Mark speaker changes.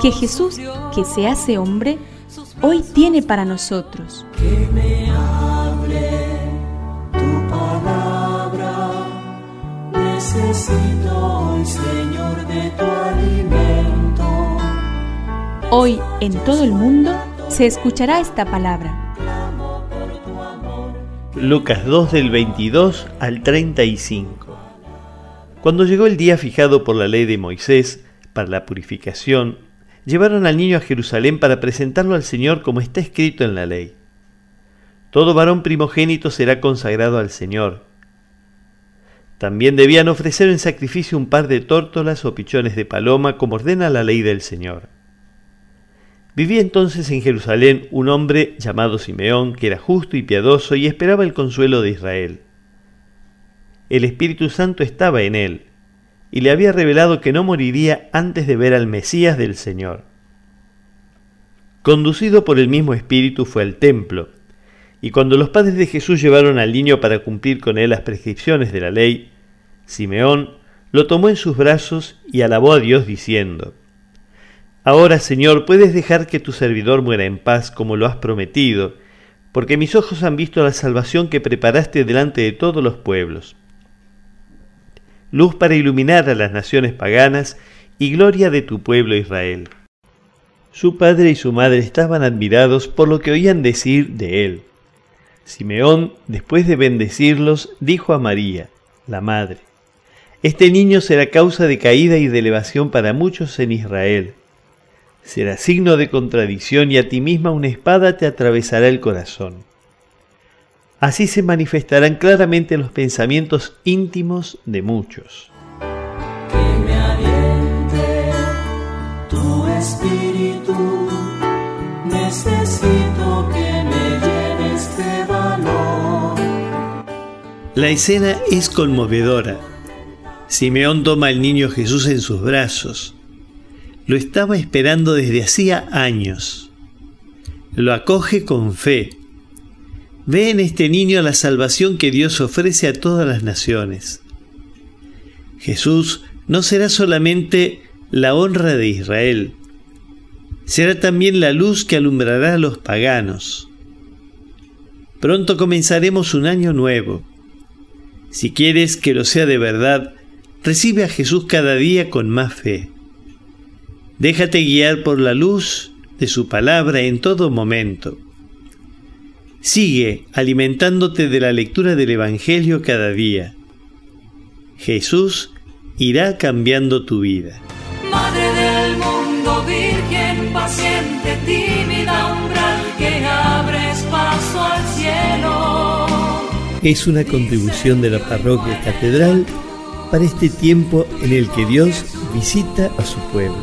Speaker 1: que Jesús, que se hace hombre, hoy tiene para nosotros.
Speaker 2: Que me hable tu palabra, necesito hoy, Señor, de tu alimento.
Speaker 1: Hoy en todo el mundo se escuchará esta palabra.
Speaker 3: Lucas 2 del 22 al 35. Cuando llegó el día fijado por la ley de Moisés para la purificación, llevaron al niño a Jerusalén para presentarlo al Señor como está escrito en la ley. Todo varón primogénito será consagrado al Señor. También debían ofrecer en sacrificio un par de tórtolas o pichones de paloma como ordena la ley del Señor. Vivía entonces en Jerusalén un hombre llamado Simeón, que era justo y piadoso y esperaba el consuelo de Israel el Espíritu Santo estaba en él, y le había revelado que no moriría antes de ver al Mesías del Señor. Conducido por el mismo Espíritu fue al templo, y cuando los padres de Jesús llevaron al niño para cumplir con él las prescripciones de la ley, Simeón lo tomó en sus brazos y alabó a Dios diciendo, Ahora, Señor, puedes dejar que tu servidor muera en paz como lo has prometido, porque mis ojos han visto la salvación que preparaste delante de todos los pueblos luz para iluminar a las naciones paganas y gloria de tu pueblo Israel. Su padre y su madre estaban admirados por lo que oían decir de él. Simeón, después de bendecirlos, dijo a María, la madre, Este niño será causa de caída y de elevación para muchos en Israel. Será signo de contradicción y a ti misma una espada te atravesará el corazón. Así se manifestarán claramente los pensamientos íntimos de muchos.
Speaker 2: Que me aliente tu espíritu, necesito que me llene este valor.
Speaker 3: La escena es conmovedora. Simeón toma al niño Jesús en sus brazos. Lo estaba esperando desde hacía años. Lo acoge con fe Ve en este niño la salvación que Dios ofrece a todas las naciones. Jesús no será solamente la honra de Israel, será también la luz que alumbrará a los paganos. Pronto comenzaremos un año nuevo. Si quieres que lo sea de verdad, recibe a Jesús cada día con más fe. Déjate guiar por la luz de su palabra en todo momento. Sigue alimentándote de la lectura del Evangelio cada día. Jesús irá cambiando tu vida.
Speaker 4: Madre del mundo, virgen, paciente, tímida, umbral, que abres paso al cielo.
Speaker 3: Es una contribución de la parroquia catedral para este tiempo en el que Dios visita a su pueblo.